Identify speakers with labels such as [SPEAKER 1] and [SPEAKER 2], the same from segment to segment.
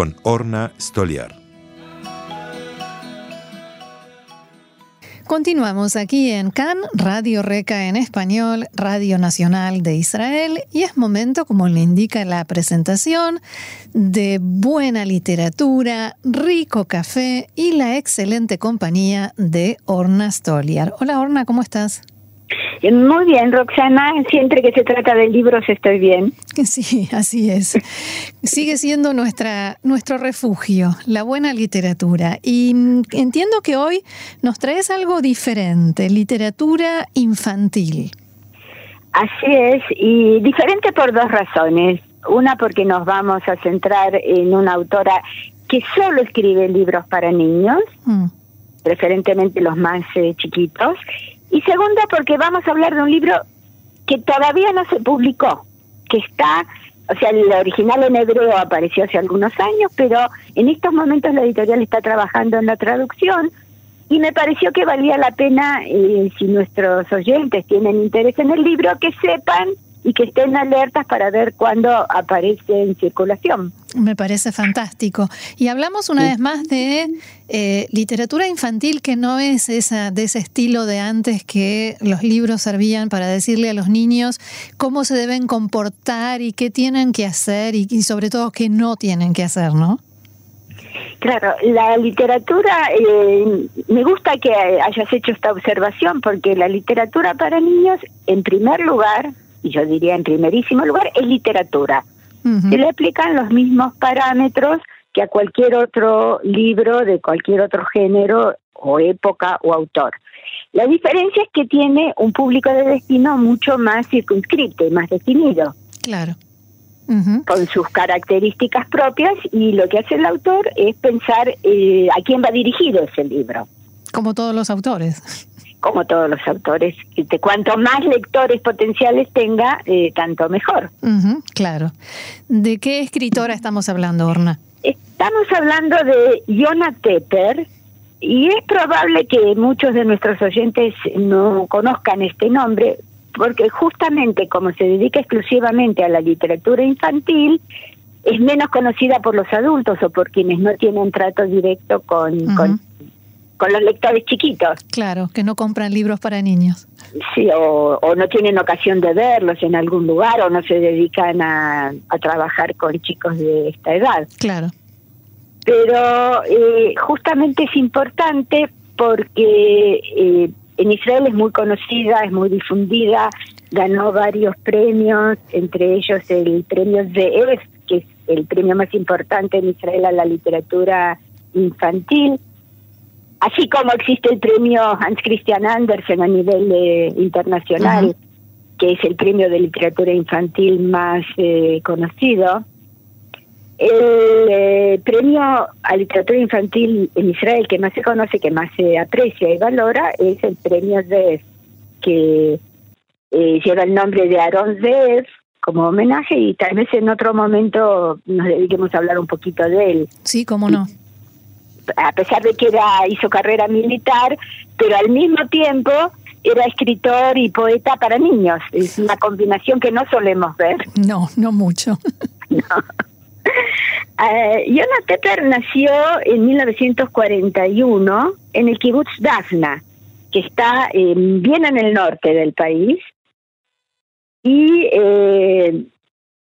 [SPEAKER 1] con Orna Stoliar.
[SPEAKER 2] Continuamos aquí en CAN, Radio Reca en español, Radio Nacional de Israel, y es momento, como le indica la presentación, de buena literatura, rico café y la excelente compañía de Orna Stoliar. Hola Orna, ¿cómo estás?
[SPEAKER 3] Muy bien, Roxana. Siempre que se trata de libros estoy bien.
[SPEAKER 2] Sí, así es. Sigue siendo nuestra, nuestro refugio, la buena literatura. Y entiendo que hoy nos traes algo diferente, literatura infantil.
[SPEAKER 3] Así es, y diferente por dos razones. Una porque nos vamos a centrar en una autora que solo escribe libros para niños, mm. preferentemente los más eh, chiquitos, y segundo, porque vamos a hablar de un libro que todavía no se publicó, que está, o sea, el original en hebreo apareció hace algunos años, pero en estos momentos la editorial está trabajando en la traducción y me pareció que valía la pena, eh, si nuestros oyentes tienen interés en el libro, que sepan y que estén alertas para ver cuándo aparece en circulación.
[SPEAKER 2] Me parece fantástico. Y hablamos una vez más de eh, literatura infantil que no es esa de ese estilo de antes que los libros servían para decirle a los niños cómo se deben comportar y qué tienen que hacer y, y sobre todo qué no tienen que hacer, ¿no?
[SPEAKER 3] Claro, la literatura, eh, me gusta que hayas hecho esta observación porque la literatura para niños, en primer lugar, y yo diría en primerísimo lugar, es literatura. Se le aplican los mismos parámetros que a cualquier otro libro de cualquier otro género o época o autor. La diferencia es que tiene un público de destino mucho más circunscrito y más definido.
[SPEAKER 2] Claro.
[SPEAKER 3] Con sus características propias y lo que hace el autor es pensar eh, a quién va dirigido ese libro.
[SPEAKER 2] Como todos los autores
[SPEAKER 3] como todos los autores. Cuanto más lectores potenciales tenga, eh, tanto mejor.
[SPEAKER 2] claro. ¿De qué escritora estamos hablando, Orna?
[SPEAKER 3] Estamos hablando de Yona Tepper, y es probable que muchos de nuestros oyentes no conozcan este nombre, porque justamente como se dedica exclusivamente a la literatura infantil, es menos conocida por los adultos o por quienes no tienen trato directo con con los lectores chiquitos.
[SPEAKER 2] Claro, que no compran libros para niños.
[SPEAKER 3] Sí, o, no tienen ocasión de verlos en algún lugar o no se dedican a, trabajar con chicos de esta edad.
[SPEAKER 2] Claro.
[SPEAKER 3] Pero eh, justamente es importante porque eh, en Israel es muy conocida, es muy difundida, ganó varios premios, entre ellos el premio ZEF, que es el premio más importante en Israel a la literatura infantil así como existe el premio Hans Christian Andersen a nivel eh, internacional, que es el premio de literatura infantil más eh, conocido, el eh, premio a literatura infantil en Israel que más se conoce, que más se aprecia y valora, es el premio ZEF, que lleva el nombre de Aaron Zev como homenaje y tal vez en otro momento nos dediquemos a hablar un poquito de él.
[SPEAKER 2] Sí, cómo no
[SPEAKER 3] a pesar de que era, hizo carrera militar, pero al mismo tiempo era escritor y poeta para niños. Es una combinación que no solemos ver.
[SPEAKER 2] No, no mucho. no.
[SPEAKER 3] Uh, Tepper nació en 1941 en el kibbutz Dafna, que está bien en el norte del país. Y eh,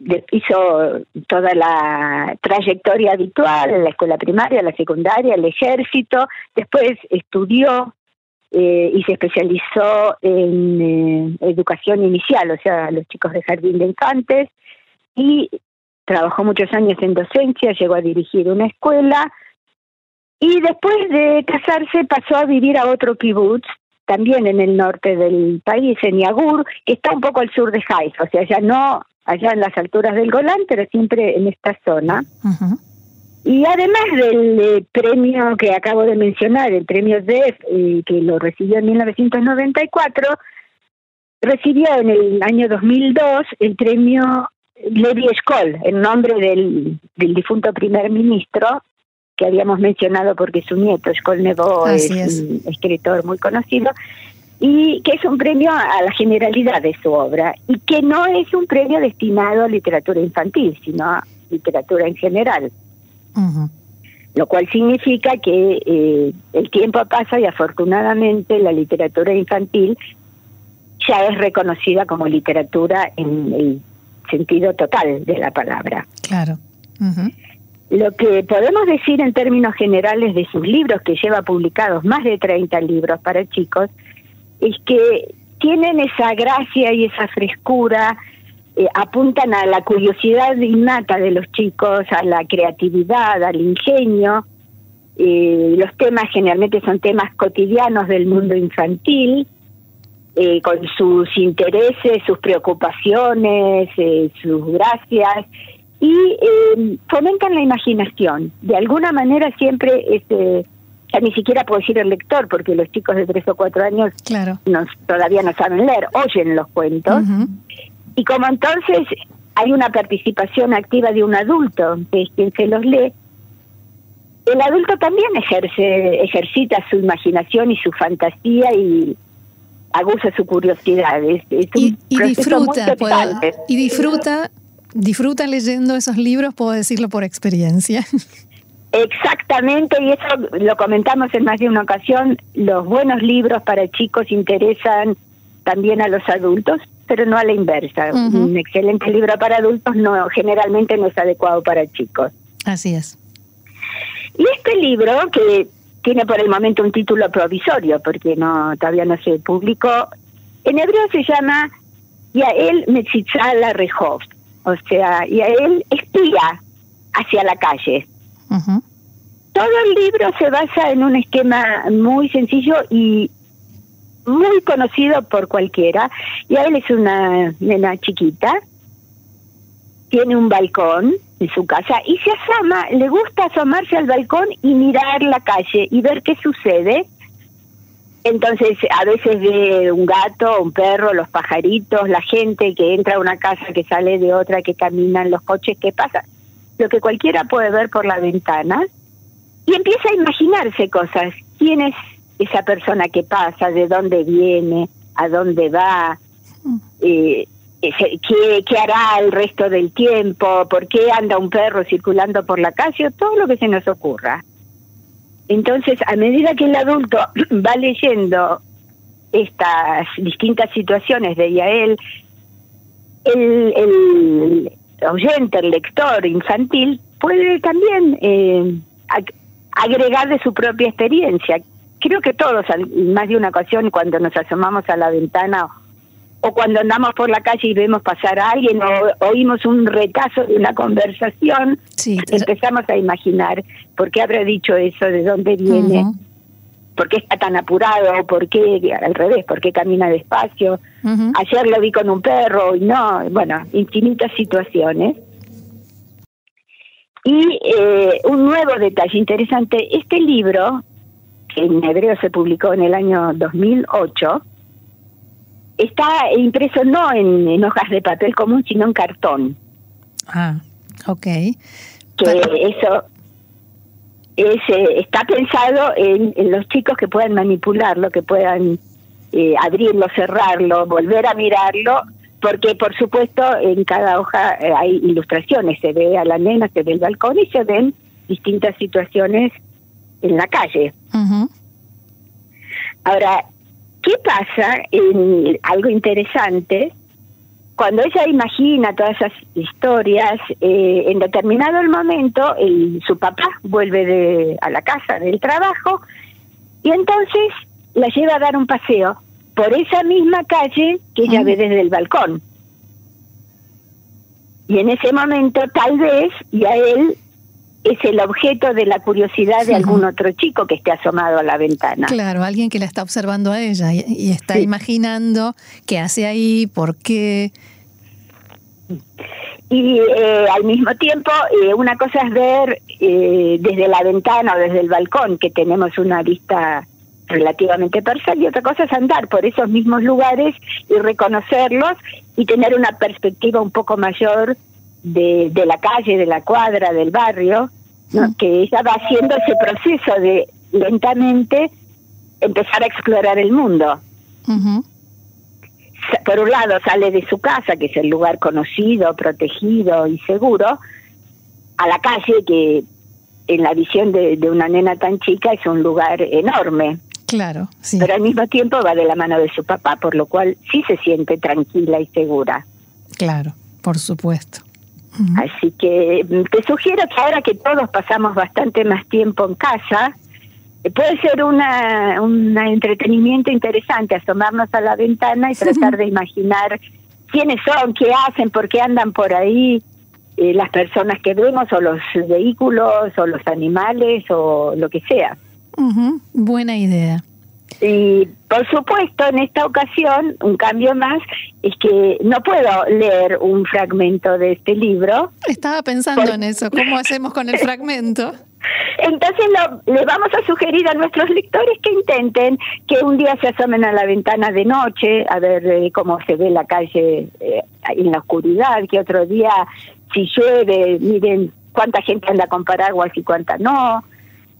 [SPEAKER 3] hizo toda la trayectoria habitual en la escuela primaria, la secundaria, el ejército, después estudió eh, y se especializó en eh, educación inicial, o sea, los chicos de jardín de infantes, y trabajó muchos años en docencia, llegó a dirigir una escuela, y después de casarse pasó a vivir a otro kibutz, también en el norte del país, en Yagur, que está un poco al sur de Haifa, o sea, ya no allá en las alturas del Golán, pero siempre en esta zona. Y además del eh, premio que acabo de mencionar, el premio DEF, eh, que lo recibió en 1994, recibió en el año 2002 el premio Levi Skoll, en nombre del, del difunto primer ministro, que habíamos mencionado porque su nieto, Skoll Nebo, es, un escritor muy conocido, y que es un premio a la generalidad de su obra, y que no es un premio destinado a literatura infantil, sino a literatura en general. Lo cual significa que eh, el tiempo pasa y afortunadamente la literatura infantil ya es reconocida como literatura en el sentido total de la palabra.
[SPEAKER 2] Claro.
[SPEAKER 3] Lo que podemos decir en términos generales de sus libros, que lleva publicados más de 30 libros para chicos, es que tienen esa gracia y esa frescura, eh, apuntan a la curiosidad innata de los chicos, a la creatividad, al ingenio. Eh, los temas generalmente son temas cotidianos del mundo infantil eh, con sus intereses, sus preocupaciones, sus gracias, y fomentan la imaginación. De alguna manera siempre, este, ya ni siquiera puedo decir el lector, porque los chicos de tres o cuatro años
[SPEAKER 2] claro.
[SPEAKER 3] todavía no saben leer, oyen los cuentos, y como entonces hay una participación activa de un adulto, que es quien se los lee, el adulto también ejerce, ejercita su imaginación y su fantasía y aguza su curiosidad.
[SPEAKER 2] y, disfruta, y disfruta, disfruta leyendo esos libros, puedo decirlo por experiencia.
[SPEAKER 3] Exactamente, y eso lo comentamos en más de una ocasión, los buenos libros para chicos interesan también a los adultos, pero no a la inversa. Un excelente libro para adultos no generalmente no es adecuado para chicos.
[SPEAKER 2] Así es.
[SPEAKER 3] Y este libro, que tiene por el momento un título provisorio porque no todavía no se publicó. En hebreo se llama Yael Metzitzala Rehov, o sea, Yael espía hacia la calle. Todo el libro se basa en un esquema muy sencillo y muy conocido por cualquiera. Yael es una nena chiquita, tiene un balcón en su casa y se asoma, le gusta asomarse al balcón y mirar la calle y ver qué sucede. Entonces a veces ve un gato, un perro, los pajaritos, la gente que entra a una casa, que sale de otra, que caminan los coches, qué pasa. Lo que cualquiera puede ver por la ventana y empieza a imaginarse cosas. ¿Quién es esa persona que pasa? ¿De dónde viene? ¿A dónde va? Eh, ¿Qué, ¿Qué, hará el resto del tiempo? ¿Por qué anda un perro circulando por la calle? Todo lo que se nos ocurra. Entonces, a medida que el adulto va leyendo estas distintas situaciones de Yael, el, el oyente, el lector infantil, puede también eh, agregar de su propia experiencia. Creo que todos, más de una ocasión, cuando nos asomamos a la ventana o cuando andamos por la calle y vemos pasar a alguien o oímos un retazo de una conversación, empezamos a imaginar por qué habrá dicho eso, de dónde viene, por qué está tan apurado, por qué, al revés, por qué camina despacio. Ayer lo vi con un perro y no, bueno, infinitas situaciones. Y eh, un nuevo detalle interesante, este libro, que en hebreo se publicó en el año 2008, está impreso no en, hojas de papel común, sino en cartón.
[SPEAKER 2] Ah, ok.
[SPEAKER 3] Que eso es, eh, está pensado en, los chicos que puedan manipularlo, que puedan eh, abrirlo, cerrarlo, volver a mirarlo, porque por supuesto en cada hoja eh, hay ilustraciones, se ve a la nena, se ve el balcón y se ven distintas situaciones en la calle. Ahora, ¿Qué pasa en algo interesante? Cuando ella imagina todas esas historias, eh, en determinado momento el, su papá vuelve de, a la casa del trabajo y entonces la lleva a dar un paseo por esa misma calle que ella ve desde el balcón. Y en ese momento tal vez y a él es el objeto de la curiosidad de algún otro chico que esté asomado a la ventana.
[SPEAKER 2] Claro, alguien que la está observando a ella y, está imaginando qué hace ahí, por qué.
[SPEAKER 3] Y eh, al mismo tiempo, eh, una cosa es ver eh, desde la ventana o desde el balcón, que tenemos una vista relativamente parcial, y otra cosa es andar por esos mismos lugares y reconocerlos y tener una perspectiva un poco mayor de, de la calle, de la cuadra, del barrio, ¿no? que ella va haciendo ese proceso de lentamente empezar a explorar el mundo. Por un lado sale de su casa, que es el lugar conocido, protegido y seguro, a la calle, que en la visión de, de una nena tan chica es un lugar enorme.
[SPEAKER 2] Claro, sí.
[SPEAKER 3] Pero al mismo tiempo va de la mano de su papá, por lo cual sí se siente tranquila y segura.
[SPEAKER 2] Claro, por supuesto.
[SPEAKER 3] Así que mm, te sugiero que ahora que todos pasamos bastante más tiempo en casa, eh, puede ser una, un entretenimiento interesante asomarnos a la ventana y tratar de imaginar quiénes son, qué hacen, por qué andan por ahí eh, las personas que vemos o los vehículos o los animales o lo que sea.
[SPEAKER 2] Buena idea.
[SPEAKER 3] Y por supuesto, en esta ocasión, un cambio más es que no puedo leer un fragmento de este libro.
[SPEAKER 2] Estaba pensando en eso, ¿cómo hacemos con el fragmento?
[SPEAKER 3] Entonces lo, le vamos a sugerir a nuestros lectores que intenten que un día se asomen a la ventana de noche a ver eh, cómo se ve la calle eh, en la oscuridad, que otro día si llueve, miren cuánta gente anda con paraguas y cuánta no,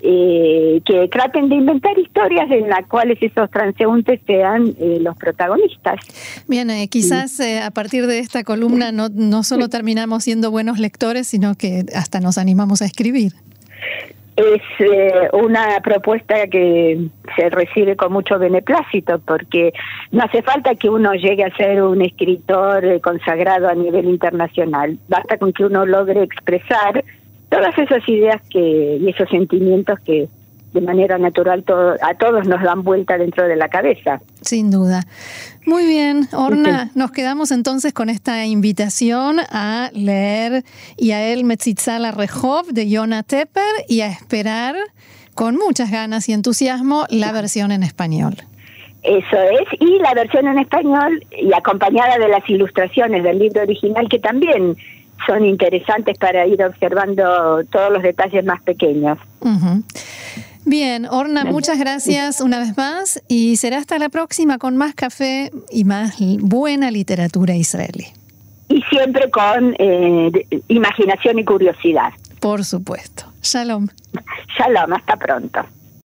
[SPEAKER 3] eh, que traten de inventar historias en las cuales esos transeúntes sean eh, los protagonistas.
[SPEAKER 2] Bien, eh, quizás eh, a partir de esta columna no, no solo terminamos siendo buenos lectores, sino que hasta nos animamos a escribir.
[SPEAKER 3] Es una propuesta que se recibe con mucho beneplácito porque no hace falta que uno llegue a ser un escritor consagrado a nivel internacional, basta con que uno logre expresar todas esas ideas que y esos sentimientos que de manera natural a todos nos dan vuelta dentro de la cabeza.
[SPEAKER 2] Sin duda. Muy bien, Orna, nos quedamos entonces con esta invitación a leer Yael Metzitzala Rehov de Yona Tepper y a esperar con muchas ganas y entusiasmo la versión en español.
[SPEAKER 3] Eso es, y la versión en español y acompañada de las ilustraciones del libro original que también son interesantes para ir observando todos los detalles más pequeños.
[SPEAKER 2] Bien, Orna, muchas gracias una vez más y será hasta la próxima con más café y más buena literatura israelí.
[SPEAKER 3] Y siempre con eh, imaginación y curiosidad.
[SPEAKER 2] Por supuesto. Shalom.
[SPEAKER 3] Shalom, hasta pronto.